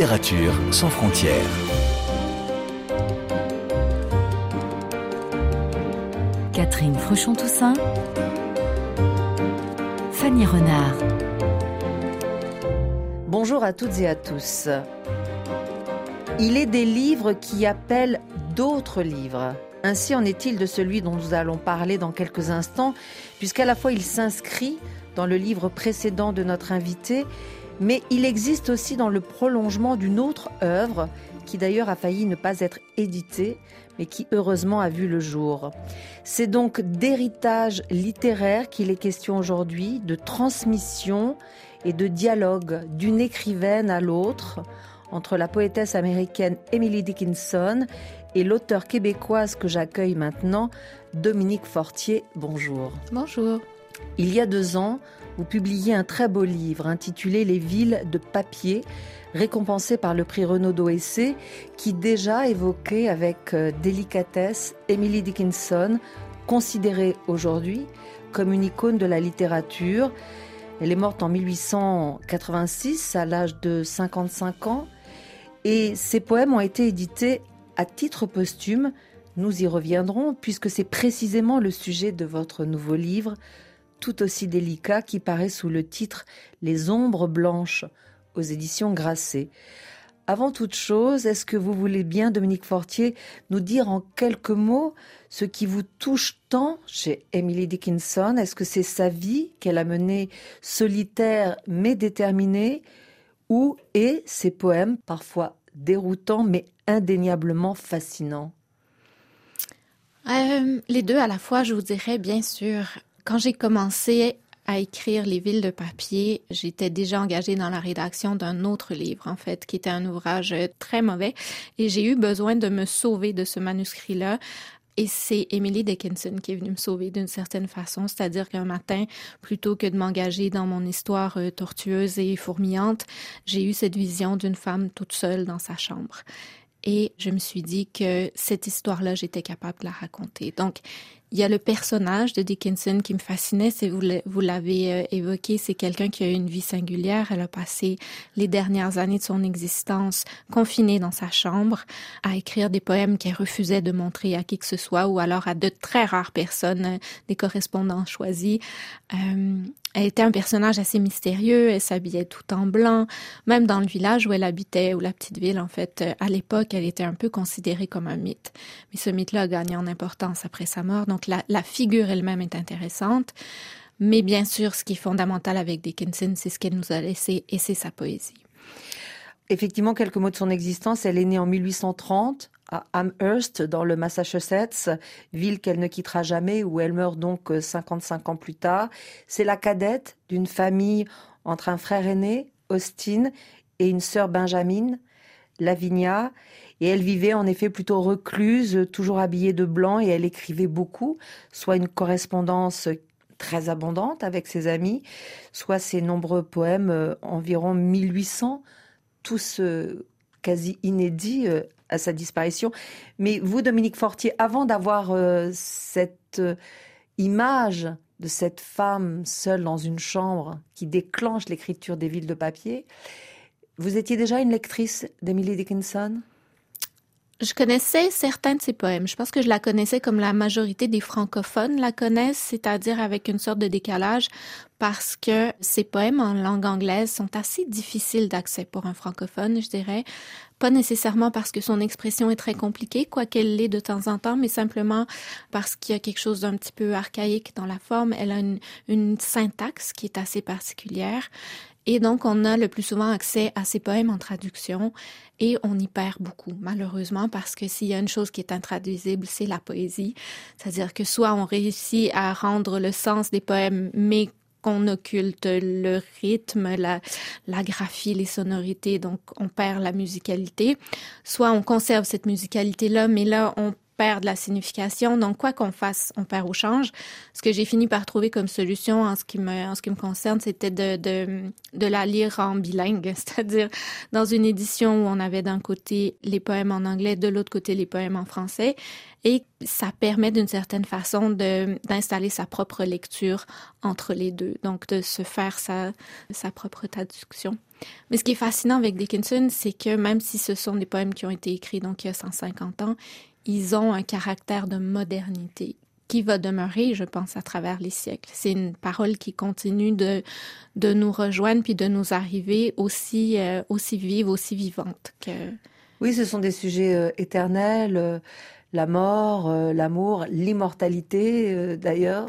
Littérature sans frontières. Catherine Fruchon-Toussaint. Fanny Renard. Bonjour à toutes et à tous. Il est des livres qui appellent d'autres livres. Ainsi en est-il de celui dont nous allons parler dans quelques instants, puisqu'à la fois il s'inscrit dans le livre précédent de notre invité, mais il existe aussi dans le prolongement d'une autre œuvre qui d'ailleurs a failli ne pas être éditée, mais qui heureusement a vu le jour. C'est donc d'héritage littéraire qu'il est question aujourd'hui, de transmission et de dialogue d'une écrivaine à l'autre entre la poétesse américaine Emily Dickinson et l'auteur québécoise que j'accueille maintenant, Dominique Fortier. Bonjour. Bonjour. Il y a deux ans, vous publiez un très beau livre intitulé Les villes de papier, récompensé par le prix Renaudot Essai, qui déjà évoquait avec euh, délicatesse Emily Dickinson, considérée aujourd'hui comme une icône de la littérature. Elle est morte en 1886 à l'âge de 55 ans et ses poèmes ont été édités à titre posthume. Nous y reviendrons puisque c'est précisément le sujet de votre nouveau livre, tout aussi délicat, qui paraît sous le titre Les ombres blanches aux éditions Grasset. Avant toute chose, est-ce que vous voulez bien, Dominique Fortier, nous dire en quelques mots ce qui vous touche tant chez Emily Dickinson? Est-ce que c'est sa vie qu'elle a menée solitaire mais déterminée Ou et ses poèmes, parfois déroutants mais indéniablement fascinants? Euh, Les deux à la fois, je vous dirais, bien sûr. Quand j'ai commencé à écrire Les villes de papier, j'étais déjà engagée dans la rédaction d'un autre livre, en fait, qui était un ouvrage très mauvais. Et j'ai eu besoin de me sauver de ce manuscrit-là. Et c'est Emily Dickinson qui est venue me sauver d'une certaine façon, c'est-à-dire qu'un matin, plutôt que de m'engager dans mon histoire euh, tortueuse et fourmillante, j'ai eu cette vision d'une femme toute seule dans sa chambre. Et je me suis dit que cette histoire-là, j'étais capable de la raconter. Donc, il y a le personnage de Dickinson qui me fascinait, c'est vous l'avez euh, évoqué, c'est quelqu'un qui a eu une vie singulière. Elle a passé les dernières années de son existence confinée dans sa chambre à écrire des poèmes qu'elle refusait de montrer à qui que ce soit ou alors à de très rares personnes, euh, des correspondants choisis. Euh, elle était un personnage assez mystérieux, elle s'habillait tout en blanc, même dans le village où elle habitait, ou la petite ville, en fait, à l'époque, elle était un peu considérée comme un mythe. Mais ce mythe-là a gagné en importance après sa mort, donc la, la figure elle-même est intéressante. Mais bien sûr, ce qui est fondamental avec Dickinson, c'est ce qu'elle nous a laissé, et c'est sa poésie. Effectivement, quelques mots de son existence. Elle est née en 1830 à Amherst, dans le Massachusetts, ville qu'elle ne quittera jamais, où elle meurt donc 55 euh, ans plus tard. C'est la cadette d'une famille entre un frère aîné, Austin, et une sœur Benjamin, Lavinia. Et elle vivait en effet plutôt recluse, toujours habillée de blanc, et elle écrivait beaucoup, soit une correspondance très abondante avec ses amis, soit ses nombreux poèmes, euh, environ 1800, tous euh, quasi inédits à sa disparition. Mais vous, Dominique Fortier, avant d'avoir euh, cette euh, image de cette femme seule dans une chambre qui déclenche l'écriture des villes de papier, vous étiez déjà une lectrice d'Emily Dickinson? Je connaissais certains de ses poèmes. Je pense que je la connaissais comme la majorité des francophones la connaissent, c'est-à-dire avec une sorte de décalage parce que ses poèmes en langue anglaise sont assez difficiles d'accès pour un francophone, je dirais. Pas nécessairement parce que son expression est très compliquée, quoiqu'elle l'est de temps en temps, mais simplement parce qu'il y a quelque chose d'un petit peu archaïque dans la forme. Elle a une, une syntaxe qui est assez particulière. Et donc, on a le plus souvent accès à ces poèmes en traduction et on y perd beaucoup, malheureusement, parce que s'il y a une chose qui est intraduisible, c'est la poésie. C'est-à-dire que soit on réussit à rendre le sens des poèmes, mais qu'on occulte le rythme, la, graphie, les sonorités, donc on perd la musicalité. Soit on conserve cette musicalité-là, mais là, on perd de la signification. Donc, quoi qu'on fasse, on perd ou change. Ce que j'ai fini par trouver comme solution en ce qui me, concerne, c'était de la lire en bilingue, c'est-à-dire dans une édition où on avait d'un côté les poèmes en anglais, de l'autre côté les poèmes en français. Et ça permet d'une certaine façon d'installer sa propre lecture entre les deux, donc de se faire sa, sa propre traduction. Mais ce qui est fascinant avec Dickinson, c'est que même si ce sont des poèmes qui ont été écrits donc il y a 150 ans, ils ont un caractère de modernité qui va demeurer, je pense, à travers les siècles. C'est une parole qui continue de, de nous rejoindre puis de nous arriver aussi, euh, aussi vive, aussi vivante que... Oui, ce sont des sujets euh, éternels, euh, la mort, l'amour, l'immortalité d'ailleurs.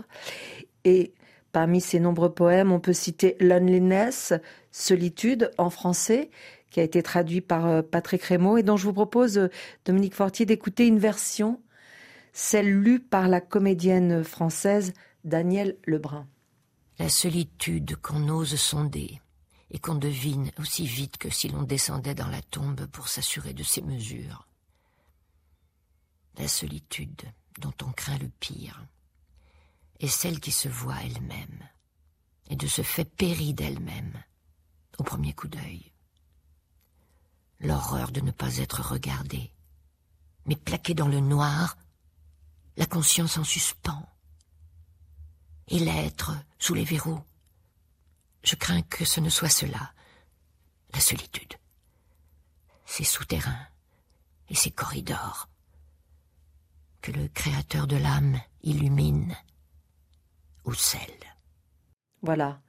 Et parmi ces nombreux poèmes, on peut citer Loneliness, Solitude en français, qui a été traduit par euh, Patrick Rémaud et dont je vous propose, euh, Dominique Fortier, d'écouter une version, celle lue par la comédienne française Danielle Lebrun. La solitude qu'on ose sonder et qu'on devine aussi vite que si l'on descendait dans la tombe pour s'assurer de ses mesures. La solitude dont on craint le pire est celle qui se voit elle-même et de ce fait périt d'elle-même au premier coup d'œil. L'horreur de ne pas être regardé, mais plaqué dans le noir, la conscience en suspens, et l'être sous les verrous. Je crains que ce ne soit cela, la solitude. Ces souterrains et ces corridors que le Créateur de l'âme illumine ou scelle. Voilà.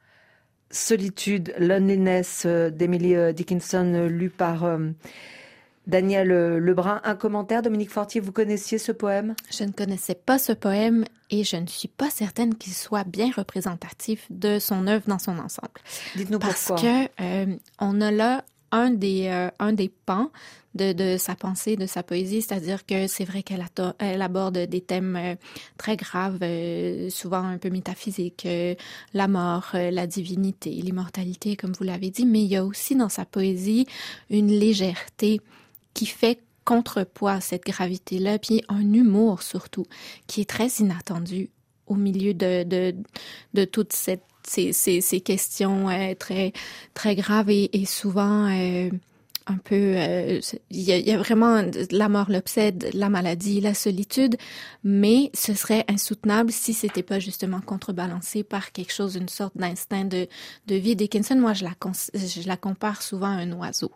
Solitude, Loneliness euh, d'Emily euh, Dickinson, euh, lu par Daniel Lebrun. Un commentaire, Dominique Fortier, vous connaissiez ce poème? Je ne connaissais pas ce poème et je ne suis pas certaine qu'il soit bien représentatif de son œuvre dans son ensemble. Dites-nous pourquoi. Parce que on a là un des, un des pans de, sa pensée, de sa poésie, c'est-à-dire que c'est vrai qu'elle elle aborde des thèmes euh, très graves, euh, souvent un peu métaphysiques, euh, la mort, la divinité, l'immortalité, comme vous l'avez dit, mais il y a aussi dans sa poésie une légèreté qui fait contrepoids à cette gravité-là, puis un humour surtout, qui est très inattendu au milieu de, de, de toute cette ces, ces, questions très très graves et, souvent un peu, euh, il y, a vraiment la mort l'obsède, la maladie, la solitude, mais ce serait insoutenable si c'était pas justement contrebalancé par quelque chose, une sorte d'instinct de, de vie. Dickinson, moi, je la, je la compare souvent à un oiseau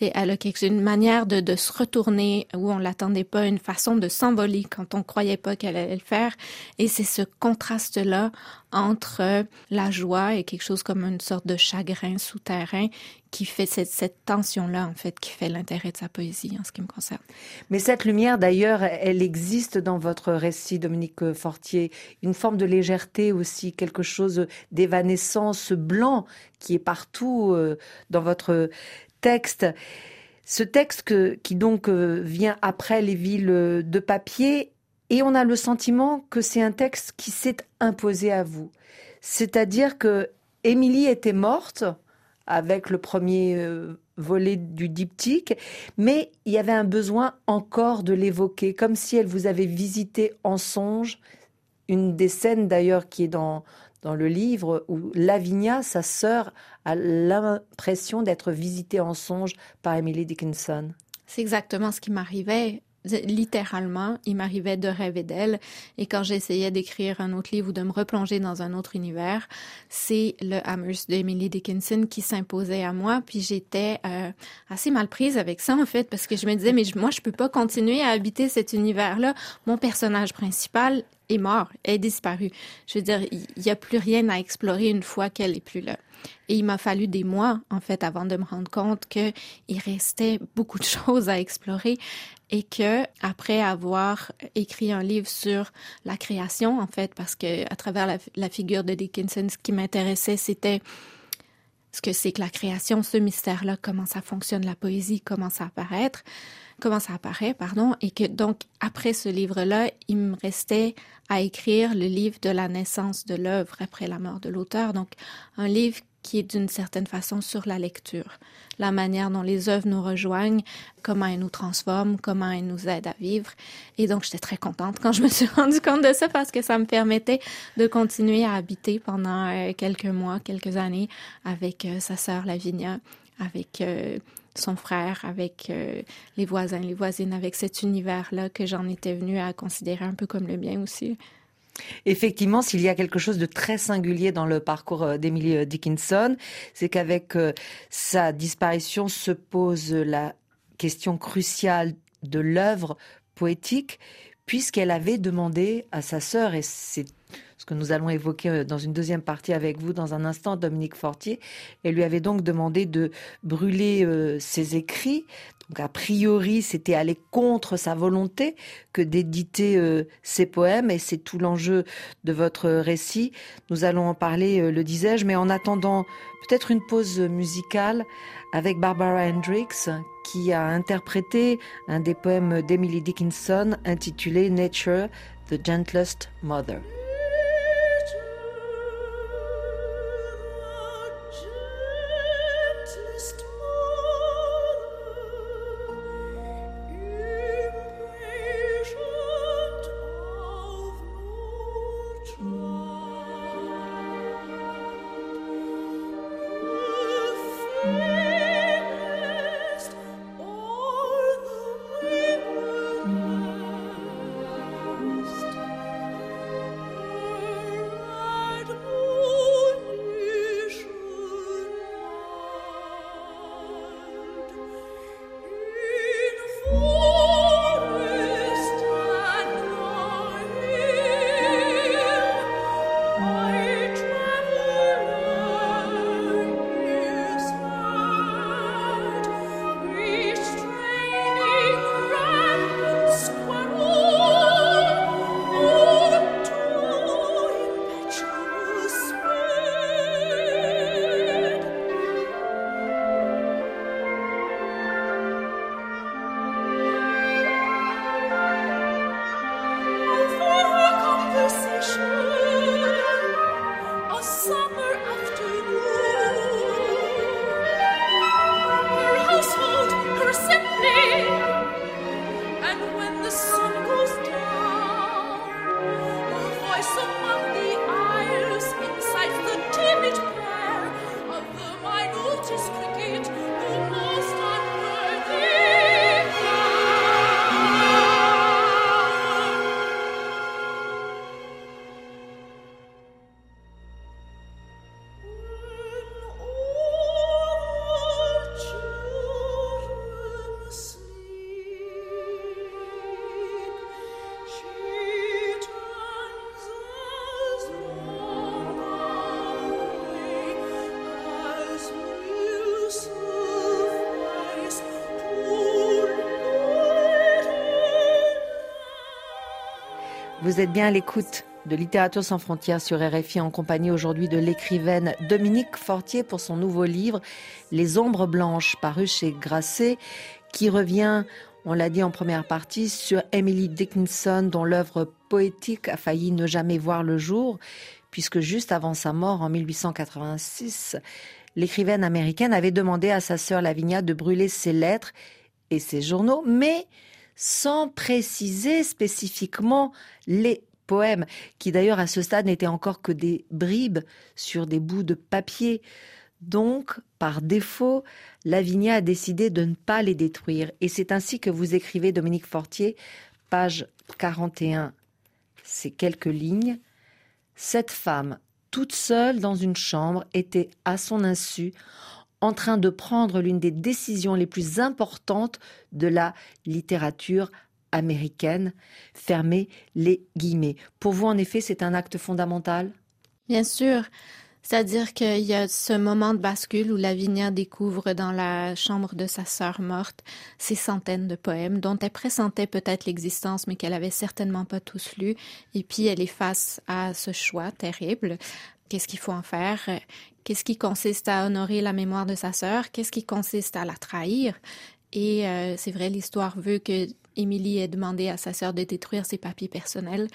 elle a quelque, une manière de, de se retourner où on l'attendait pas, une façon de s'envoler quand on croyait pas qu'elle allait le faire. Et c'est ce contraste-là entre euh, la joie et quelque chose comme une sorte de chagrin souterrain qui fait cette, cette tension-là, en fait, qui fait l'intérêt de sa poésie en ce qui me concerne. Mais cette lumière, d'ailleurs, elle existe dans votre récit, Dominique Fortier. Une forme de légèreté aussi, quelque chose d'évanescence blanc qui est partout euh, dans votre texte. Ce texte qui donc euh, vient après les villes de papier, et on a le sentiment que c'est un texte qui s'est imposé à vous. C'est-à-dire que Émilie était morte avec le premier euh, volet du diptyque, mais il y avait un besoin encore de l'évoquer, comme si elle vous avait visité en songe. Une des scènes d'ailleurs qui est dans, dans le livre où Lavinia, sa sœur, a l'impression d'être visitée en songe par Emily Dickinson. C'est exactement ce qui m'arrivait. Littéralement, il m'arrivait de rêver d'elle et quand j'essayais d'écrire un autre livre ou de me replonger dans un autre univers, c'est le Amherst d'Emily Dickinson qui s'imposait à moi. Puis j'étais euh, assez mal prise avec ça en fait parce que je me disais mais moi je peux pas continuer à habiter cet univers-là. Mon personnage principal est mort, est disparu. Je veux dire, il n'y a plus rien à explorer une fois qu'elle est plus là. Et il m'a fallu des mois, en fait, avant de me rendre compte qu'il restait beaucoup de choses à explorer et que, après avoir écrit un livre sur la création, en fait, parce que à travers la figure de Dickinson, ce qui m'intéressait, c'était ce que c'est que la création, ce mystère-là, comment ça fonctionne, la poésie, comment ça apparaître comment ça apparaît, pardon, et que donc après ce livre-là, il me restait à écrire le livre de la naissance de l'œuvre après la mort de l'auteur, donc un livre qui est d'une certaine façon sur la lecture, la manière dont les œuvres nous rejoignent, comment elles nous transforment, comment elles nous aident à vivre. Et donc, j'étais très contente quand je me suis rendu compte de ça parce que ça me permettait de continuer à habiter pendant euh, quelques mois, quelques années avec euh, sa sœur Lavinia, avec euh, son frère, avec les voisins, les voisines, avec cet univers-là que j'en étais venue à considérer un peu comme le mien aussi. Effectivement, s'il y a quelque chose de très singulier dans le parcours euh, d'Emily euh, Dickinson, c'est qu'avec euh, sa disparition se pose la question cruciale de l'œuvre poétique, puisqu'elle avait demandé à sa sœur, et c'est ce que nous allons évoquer dans une deuxième partie avec vous dans un instant, Dominique Fortier, elle lui avait donc demandé de brûler ses écrits, donc a priori, c'était aller contre sa volonté que d'éditer euh, ses poèmes et c'est tout l'enjeu de votre récit. Nous allons en parler, euh, le disais-je, mais en attendant peut-être une pause musicale avec Barbara Hendricks qui a interprété un des poèmes d'Emily Dickinson intitulé Nature, the Gentlest Mother. Vous êtes bien à l'écoute de Littérature sans frontières sur RFI en compagnie aujourd'hui de l'écrivaine Dominique Fortier pour son nouveau livre Les ombres blanches paru chez Grasset qui revient, on l'a dit en première partie, sur Emily Dickinson dont l'œuvre poétique a failli ne jamais voir le jour puisque juste avant sa mort en 1886, l'écrivaine américaine avait demandé à sa sœur Lavinia de brûler ses lettres et ses journaux, mais sans préciser spécifiquement les poèmes, qui d'ailleurs à ce stade n'étaient encore que des bribes sur des bouts de papier. Donc, par défaut, Lavinia a décidé de ne pas les détruire. Et c'est ainsi que vous écrivez, Dominique Fortier, page 41, ces quelques lignes. Cette femme, toute seule dans une chambre, était à son insu en train de prendre l'une des décisions les plus importantes de la littérature américaine. Fermez les guillemets. Pour vous, en effet, c'est un acte fondamental? Bien sûr. C'est-à-dire qu'il y a ce moment de bascule où Lavinia découvre dans la chambre de sa sœur morte ces centaines de poèmes dont elle pressentait peut-être l'existence mais qu'elle avait certainement pas tous lus. Et puis elle est face à ce choix terrible. Qu'est-ce qu'il faut en faire? Qu'est-ce qui consiste à honorer la mémoire de sa sœur? Qu'est-ce qui consiste à la trahir? Et euh, c'est vrai, l'histoire veut que Émilie ait demandé à sa sœur de détruire ses papiers personnels.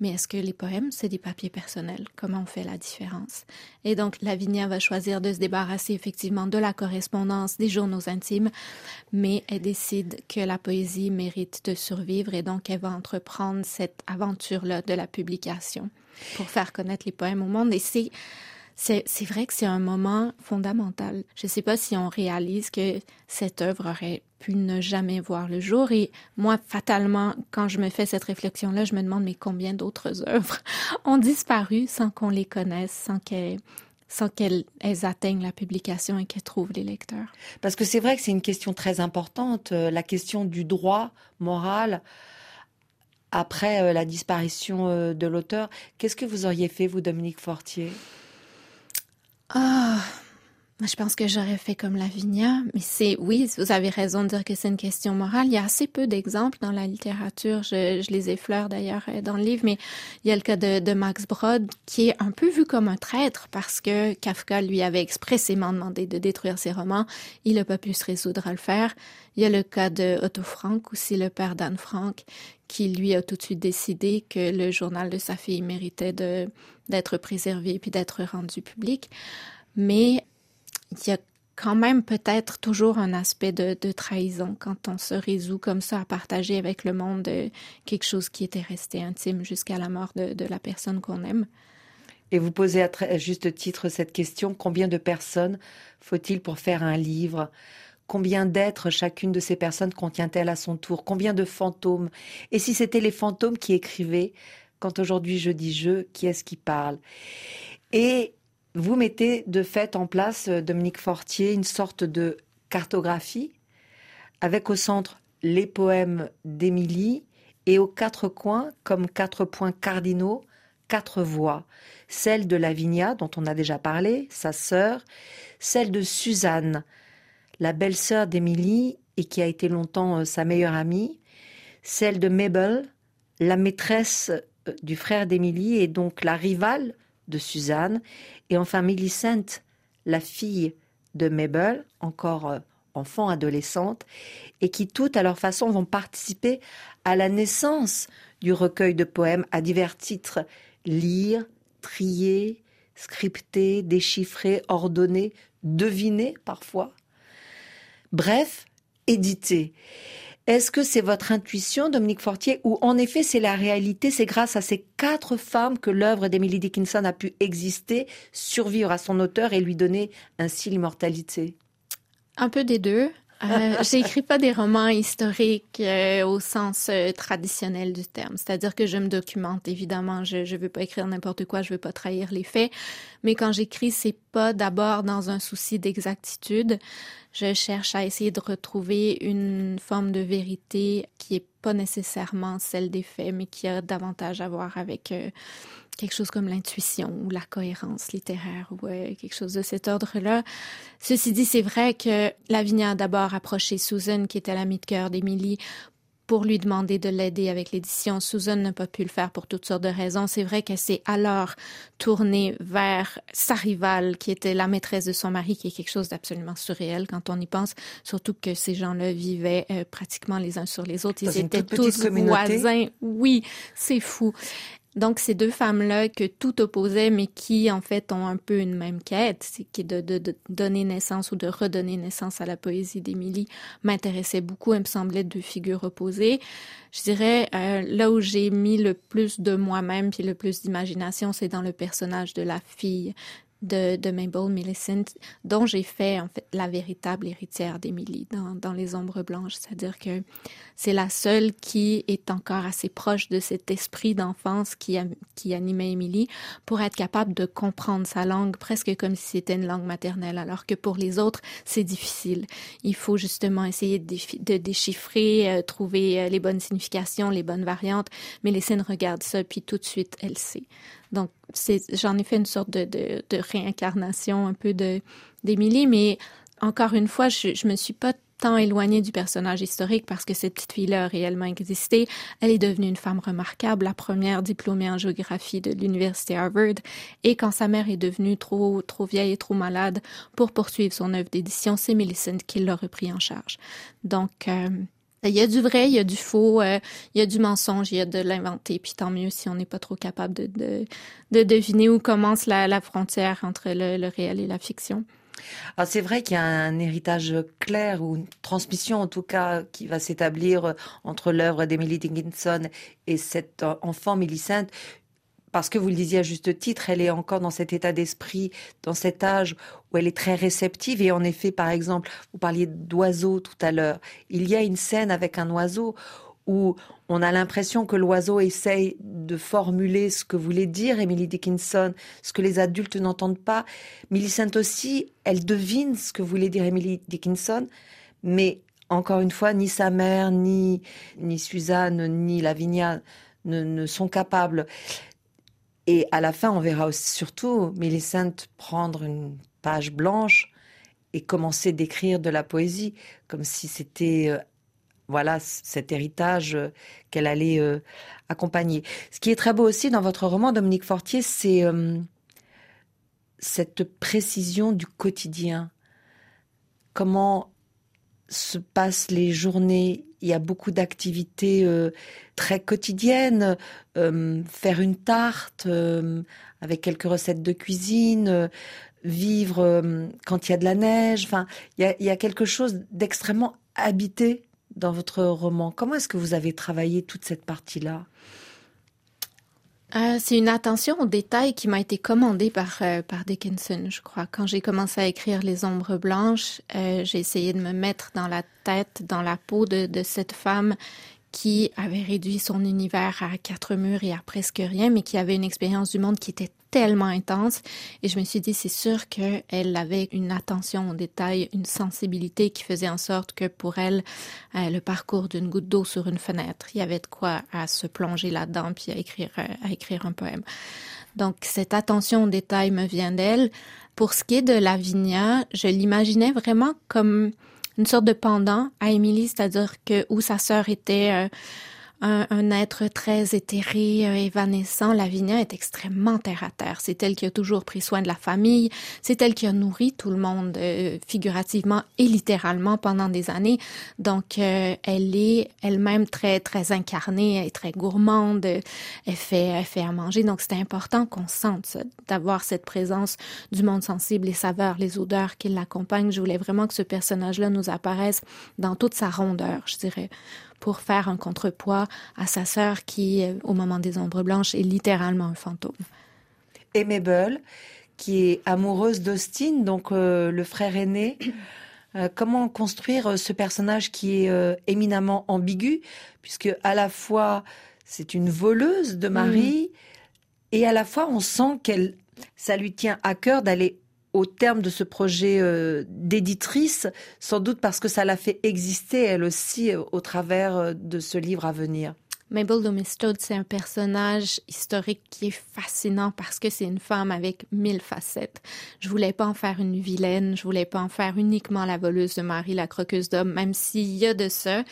Mais est-ce que les poèmes, c'est des papiers personnels? Comment on fait la différence? Et donc, Lavinia va choisir de se débarrasser effectivement de la correspondance, des journaux intimes, mais elle décide que la poésie mérite de survivre et donc elle va entreprendre cette aventure-là de la publication pour faire connaître les poèmes au monde. Et c'est c'est vrai que c'est un moment fondamental. Je ne sais pas si on réalise que cette œuvre aurait pu ne jamais voir le jour. Et moi, fatalement, quand je me fais cette réflexion-là, je me demande mais combien d'autres œuvres ont disparu sans qu'on les connaisse, sans qu'elles sans qu'elles atteignent la publication et qu'elles trouvent les lecteurs? Parce que c'est vrai que c'est une question très importante, euh, la question du droit moral après euh, la disparition euh, de l'auteur. Qu'est-ce que vous auriez fait, vous, Dominique Fortier? Ah, je pense que j'aurais fait comme Lavinia, mais c'est, oui, vous avez raison de dire que c'est une question morale. Il y a assez peu d'exemples dans la littérature. Je, je, les effleure d'ailleurs euh, dans le livre, mais il y a le cas de, Max Brod qui est un peu vu comme un traître parce que Kafka lui avait expressément demandé de détruire ses romans. Il n'a pas pu se résoudre à le faire. Il y a le cas de Otto Frank, aussi le père d'Anne Frank, qui lui a tout de suite décidé que le journal de sa fille méritait d'être préservé puis d'être rendu public. Mais il y a quand même peut-être toujours un aspect de, trahison quand on se résout comme ça à partager avec le monde euh, quelque chose qui était resté intime jusqu'à la mort de, la personne qu'on aime. Et vous posez à, à juste titre cette question, combien de personnes faut-il pour faire un livre? Combien d'êtres chacune de ces personnes contient-elle à son tour? Combien de fantômes? Et si c'était les fantômes qui écrivaient, quand aujourd'hui je dis je, qui est-ce qui parle? Et vous mettez de fait en place, euh, Dominique Fortier, une sorte de cartographie avec au centre les poèmes d'Émilie et aux quatre coins, comme quatre points cardinaux, quatre voix. Celle de Lavinia, dont on a déjà parlé, sa sœur, celle de Suzanne, la belle-sœur d'Émilie et qui a été longtemps euh, sa meilleure amie, celle de Mabel, la maîtresse euh, du frère d'Émilie et donc la rivale de Suzanne, et enfin Millicent, la fille de Mabel, encore euh, enfant adolescente, et qui toutes à leur façon vont participer à la naissance du recueil de poèmes à divers titres lire, trier, scripter, déchiffrer, ordonner, deviner parfois. Bref, éditer. Est-ce que c'est votre intuition, Dominique Fortier, ou en effet c'est la réalité, c'est grâce à ces quatre femmes que l'œuvre d'Emily Dickinson a pu exister, survivre à son auteur et lui donner ainsi l'immortalité Un peu des deux. Euh, J'écris pas des romans historiques euh, au sens euh, traditionnel du terme, c'est-à-dire que je me documente évidemment. Je ne veux pas écrire n'importe quoi, je veux pas trahir les faits, mais quand j'écris, c'est pas d'abord dans un souci d'exactitude. Je cherche à essayer de retrouver une forme de vérité qui est pas nécessairement celle des faits, mais qui a davantage à voir avec quelque chose comme l'intuition ou la cohérence littéraire ou euh, quelque chose de cet ordre-là. Ceci dit, c'est vrai que Lavinia a d'abord approché Susan, qui était l'amie de cœur d'Émilie, pour lui demander de l'aider avec l'édition. Susan n'a pas pu le faire pour toutes sortes de raisons. C'est vrai qu'elle s'est alors tournée vers sa rivale, qui était la maîtresse de son mari, qui est quelque chose d'absolument surréel quand on y pense, surtout que ces gens-là vivaient euh, pratiquement les uns sur les autres. Ils étaient tous voisins. Oui, c'est fou. Donc, ces deux femmes-là que tout opposait, mais qui, en fait, ont un peu une même quête, c'est qui de, donner naissance ou de redonner naissance à la poésie d'Émilie, m'intéressait beaucoup. Elle me semblait deux figures opposées. Je dirais, euh, là où j'ai mis le plus de moi-même puis le plus d'imagination, c'est dans le personnage de la fille de, Mabel Millicent, dont j'ai fait en fait la véritable héritière d'Emily dans, dans Les Ombres Blanches. C'est-à-dire que c'est la seule qui est encore assez proche de cet esprit d'enfance qui, qui animait Emily pour être capable de comprendre sa langue presque comme si c'était une langue maternelle, alors que pour les autres, c'est difficile. Il faut justement essayer de, déchiffrer, euh, trouver euh, les bonnes significations, les bonnes variantes. Scènes regardent ça, puis tout de suite, elle sait. Donc, j'en ai fait une sorte de, réincarnation un peu d'Émilie, mais encore une fois, je, je me suis pas tant éloignée du personnage historique parce que cette petite fille-là a réellement existé. Elle est devenue une femme remarquable, la première diplômée en géographie de l'université Harvard. Et quand sa mère est devenue trop, trop vieille et trop malade pour poursuivre son œuvre d'édition, c'est Millicent qui l'a repris en charge. Donc, euh, Il y a du vrai, il y a du faux, il y a du mensonge, il y a de l'inventé. Puis tant mieux si on n'est pas trop capable de, de, de, deviner où commence la, la frontière entre le, le réel et la fiction. Alors c'est vrai qu'il y a un héritage clair ou une transmission en tout cas qui va s'établir entre l'œuvre d'Emily Dickinson et cet enfant Millicent parce que vous le disiez à juste titre, elle est encore dans cet état d'esprit, dans cet âge où elle est très réceptive. Et en effet, par exemple, vous parliez d'oiseaux tout à l'heure. Il y a une scène avec un oiseau où on a l'impression que l'oiseau essaye de formuler ce que voulait dire Emily Dickinson, ce que les adultes n'entendent pas. Millicent aussi, elle devine ce que voulait dire Emily Dickinson, mais encore une fois, ni sa mère, ni, ni Suzanne, ni Lavinia ne, ne sont capables. Et à la fin, on verra aussi, surtout Millicent prendre une page blanche et commencer d'écrire de la poésie, comme si c'était euh, voilà cet héritage euh, qu'elle allait euh, accompagner. Ce qui est très beau aussi dans votre roman, Dominique Fortier, c'est cette précision du quotidien. Comment se passent les journées. Il y a beaucoup d'activités euh, très quotidiennes. Euh, faire une tarte euh, avec quelques recettes de cuisine, vivre quand il y a de la neige. Enfin, il y a quelque chose d'extrêmement habité dans votre roman. Comment est-ce que vous avez travaillé toute cette partie-là? Euh, c'est une attention aux détails qui m'a été commandée par, euh, par Dickinson, je crois. Quand j'ai commencé à écrire Les Ombres Blanches, euh, j'ai essayé de me mettre dans la tête, dans la peau de, de cette femme qui avait réduit son univers à quatre murs et à presque rien, mais qui avait une expérience du monde qui était tellement intense. Et je me suis dit, c'est sûr qu'elle avait une attention aux détails, une sensibilité qui faisait en sorte que pour elle, euh, le parcours d'une goutte d'eau sur une fenêtre, il y avait de quoi à se plonger là-dedans puis à écrire, euh, à écrire un poème. Donc, cette attention aux détails me vient d'elle. Pour ce qui est de Lavinia, je l'imaginais vraiment comme une sorte de pendant à Émilie, c'est-à-dire que où sa sœur était euh, un, être très éthéré, euh, évanescent. Lavinia est extrêmement terre à terre. C'est elle qui a toujours pris soin de la famille. C'est elle qui a nourri tout le monde euh, figurativement et littéralement pendant des années. Donc, euh, elle est elle-même très très incarnée, elle est très gourmande. Elle fait elle fait à manger. Donc, c'est important qu'on sente d'avoir cette présence du monde sensible, les saveurs, les odeurs qui l'accompagnent. Je voulais vraiment que ce personnage-là nous apparaisse dans toute sa rondeur, je dirais pour faire un contrepoids à sa sœur qui, euh, au moment des ombres blanches, est littéralement un fantôme. Et Mabel, qui est amoureuse d'Austin, donc euh, le frère aîné. Euh, comment construire ce personnage qui est éminemment ambigu, puisque à la fois c'est une voleuse de Marie, et à la fois on sent qu'elle, ça lui tient à cœur d'aller au terme de ce projet euh, d'éditrice, sans doute parce que ça l'a fait exister elle aussi euh, au travers euh, de ce livre à venir. Mabel Domistode, c'est un personnage historique qui est fascinant parce que c'est une femme avec mille facettes. Je voulais pas en faire une vilaine, je voulais pas en faire uniquement la voleuse de Marie, la croqueuse d'homme, même s'il y a de ça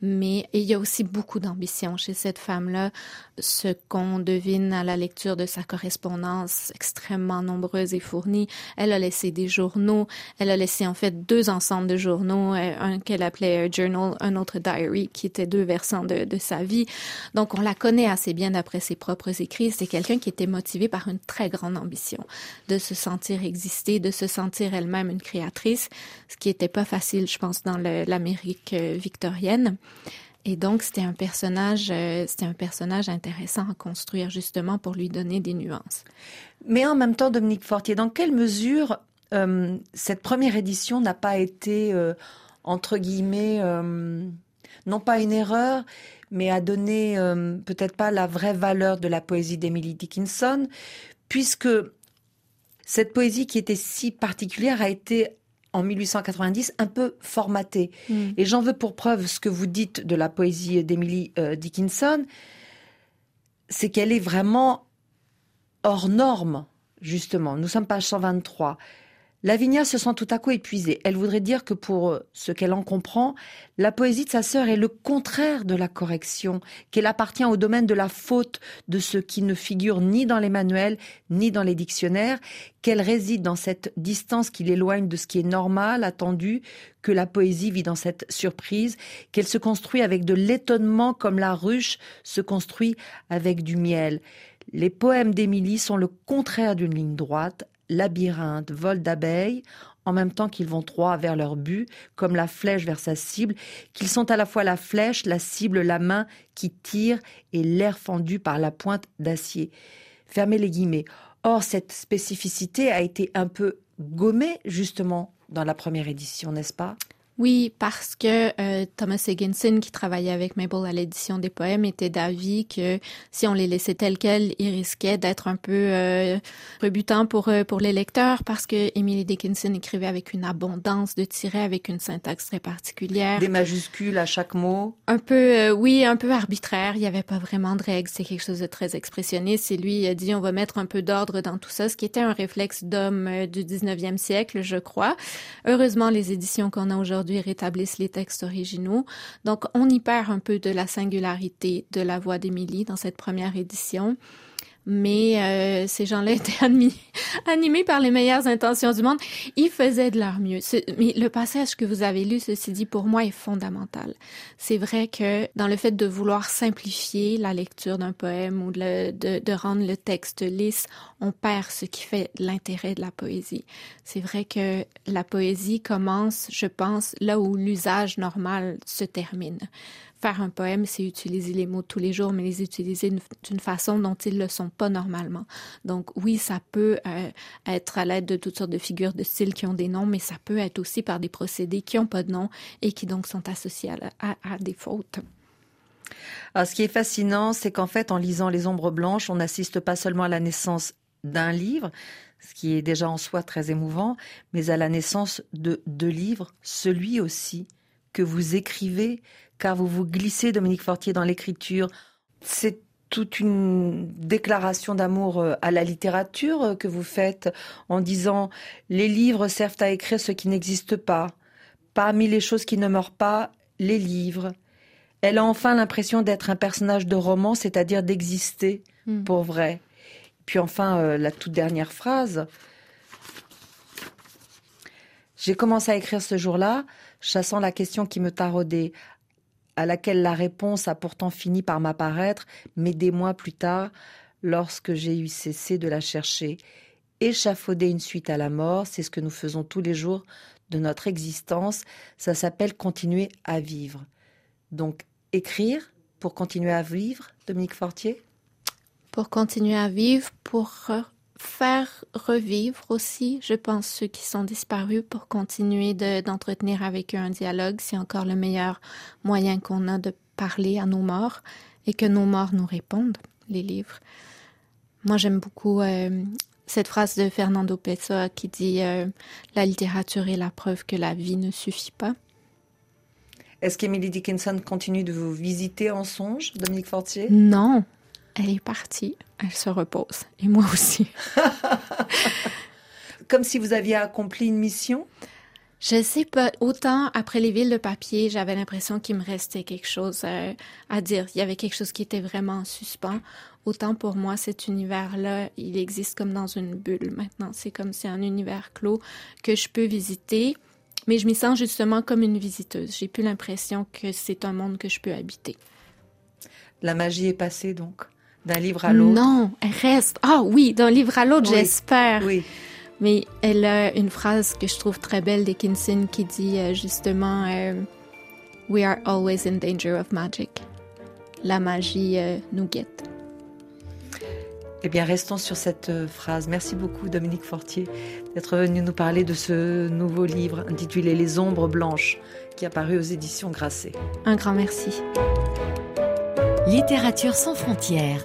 mais il y a aussi beaucoup d'ambition chez cette femme-là, ce qu'on devine à la lecture de sa correspondance extrêmement nombreuse et fournie. Elle a laissé des journaux, elle a laissé en fait deux ensembles de journaux, euh, un qu'elle appelait journal, un autre diary, qui étaient deux versants de, de sa vie. Donc on la connaît assez bien d'après ses propres écrits. C'est quelqu'un qui était motivé par une très grande ambition, de se sentir exister, de se sentir elle-même une créatrice, ce qui n'était pas facile, je pense, dans l'Amérique euh, victorienne. Et donc, c'était un personnage, euh, c'était un personnage intéressant à construire justement pour lui donner des nuances. Mais en même temps, Dominique Fortier, dans quelle mesure euh, cette première édition n'a pas été, euh, entre guillemets, non pas une erreur, mais a donné peut-être pas la vraie valeur de la poésie d'Emily Dickinson, puisque cette poésie qui était si particulière a été en 1890 un peu formaté. Mm. Et j'en veux pour preuve ce que vous dites de la poésie d'Emily euh, Dickinson, c'est qu'elle est vraiment hors norme, justement. Nous sommes page 123. Lavinia se sent tout à coup épuisée. Elle voudrait dire que pour ce qu'elle en comprend, la poésie de sa sœur est le contraire de la correction, qu'elle appartient au domaine de la faute, de ce qui ne figure ni dans les manuels, ni dans les dictionnaires, qu'elle réside dans cette distance qui l'éloigne de ce qui est normal, attendu, que la poésie vit dans cette surprise, qu'elle se construit avec de l'étonnement comme la ruche se construit avec du miel. Les poèmes d'Émilie sont le contraire d'une ligne droite, labyrinthe, vol d'abeilles, en même temps qu'ils vont droit vers leur but, comme la flèche vers sa cible, qu'ils sont à la fois la flèche, la cible, la main qui tire et l'air fendu par la pointe d'acier. Fermez les guillemets. Or, cette spécificité a été un peu gommée, justement, dans la première édition, n'est-ce pas? Oui, parce que euh, Thomas Higginson, qui travaillait avec Mabel à l'édition des poèmes, était d'avis que si on les laissait tels quels, ils risquaient d'être un peu euh, rebutants pour euh, pour les lecteurs, parce que Emily Dickinson écrivait avec une abondance de tirets, avec une syntaxe très particulière. Des majuscules à chaque mot. Un peu, oui, un peu arbitraire. Il n'y avait pas vraiment de règles. C'est quelque chose de très expressionniste. Et lui il a dit, on va mettre un peu d'ordre dans tout ça, ce qui était un réflexe d'homme du 19e siècle, je crois. Heureusement, les éditions qu'on a aujourd'hui rétablissent les textes originaux. Donc, on y perd un peu de la singularité de la voix d'Émilie dans cette première édition mais euh, ces gens-là étaient animés par les meilleures intentions du monde. Ils faisaient de leur mieux. mais le passage que vous avez lu, ceci dit, pour moi, est fondamental. C'est vrai que dans le fait de vouloir simplifier la lecture d'un poème ou de, rendre le texte lisse, on perd ce qui fait l'intérêt de la poésie. C'est vrai que la poésie commence, je pense, là où l'usage normal se termine faire un poème, c'est utiliser les mots tous les jours, mais les utiliser d'une façon dont ils ne le sont pas normalement. Donc oui, ça peut euh, être à l'aide de toutes sortes de figures de style qui ont des noms, mais ça peut être aussi par des procédés qui n'ont pas de nom et qui donc sont associés à, à des fautes. Alors, ce qui est fascinant, c'est qu'en fait, en lisant Les Ombres Blanches, on n'assiste pas seulement à la naissance d'un livre, ce qui est déjà en soi très émouvant, mais à la naissance de deux livres, celui aussi que vous écrivez, car vous vous glissez, Dominique Fortier, dans l'écriture. C'est toute une déclaration d'amour euh, à la littérature euh, que vous faites en disant les livres servent à écrire ce qui n'existe pas. Parmi les choses qui ne meurent pas, les livres. Elle a enfin l'impression d'être un personnage de roman, c'est-à-dire d'exister hmm. pour vrai. Puis enfin, euh, la toute dernière phrase. J'ai commencé à écrire ce jour-là, chassant la question qui me taraudait à laquelle la réponse a pourtant fini par m'apparaître, mais des mois plus tard, lorsque j'ai eu cessé de la chercher. Échafauder une suite à la mort, c'est ce que nous faisons tous les jours de notre existence, ça s'appelle continuer à vivre. Donc, écrire pour continuer à vivre, Dominique Fortier? Pour continuer à vivre, pour faire revivre aussi, je pense, ceux qui sont disparus pour continuer d'entretenir avec eux un dialogue. C'est encore le meilleur moyen qu'on a de parler à nos morts et que nos morts nous répondent, les livres. Moi, j'aime beaucoup euh, cette phrase de Fernando Pessoa qui dit euh, La littérature est la preuve que la vie ne suffit pas. Est-ce qu'Emily Dickinson continue de vous visiter en songe, Dominique Fortier? Non, elle est partie, elle se repose. Et moi aussi. Comme si vous aviez accompli une mission? Je sais pas. Autant après les villes de papier, j'avais l'impression qu'il me restait quelque chose euh, à dire. Il y avait quelque chose qui était vraiment en suspens. Autant pour moi, cet univers-là, il existe comme dans une bulle maintenant. C'est comme si un univers clos que je peux visiter, mais je m'y sens justement comme une visiteuse. J'ai plus l'impression que c'est un monde que je peux habiter. La magie est passée donc d'un livre à l'autre Non, elle reste. Ah oui, d'un livre à l'autre, j'espère. Oui. Mais elle a une phrase que je trouve très belle d'Ekinson qui dit euh, justement euh, We are always in danger of magic. La magie euh, nous guette. Eh bien, restons sur cette phrase. Merci beaucoup, Dominique Fortier, d'être venu nous parler de ce nouveau livre intitulé Les Ombres Blanches, qui a paru aux éditions Grasset. Un grand merci. Littérature sans frontières.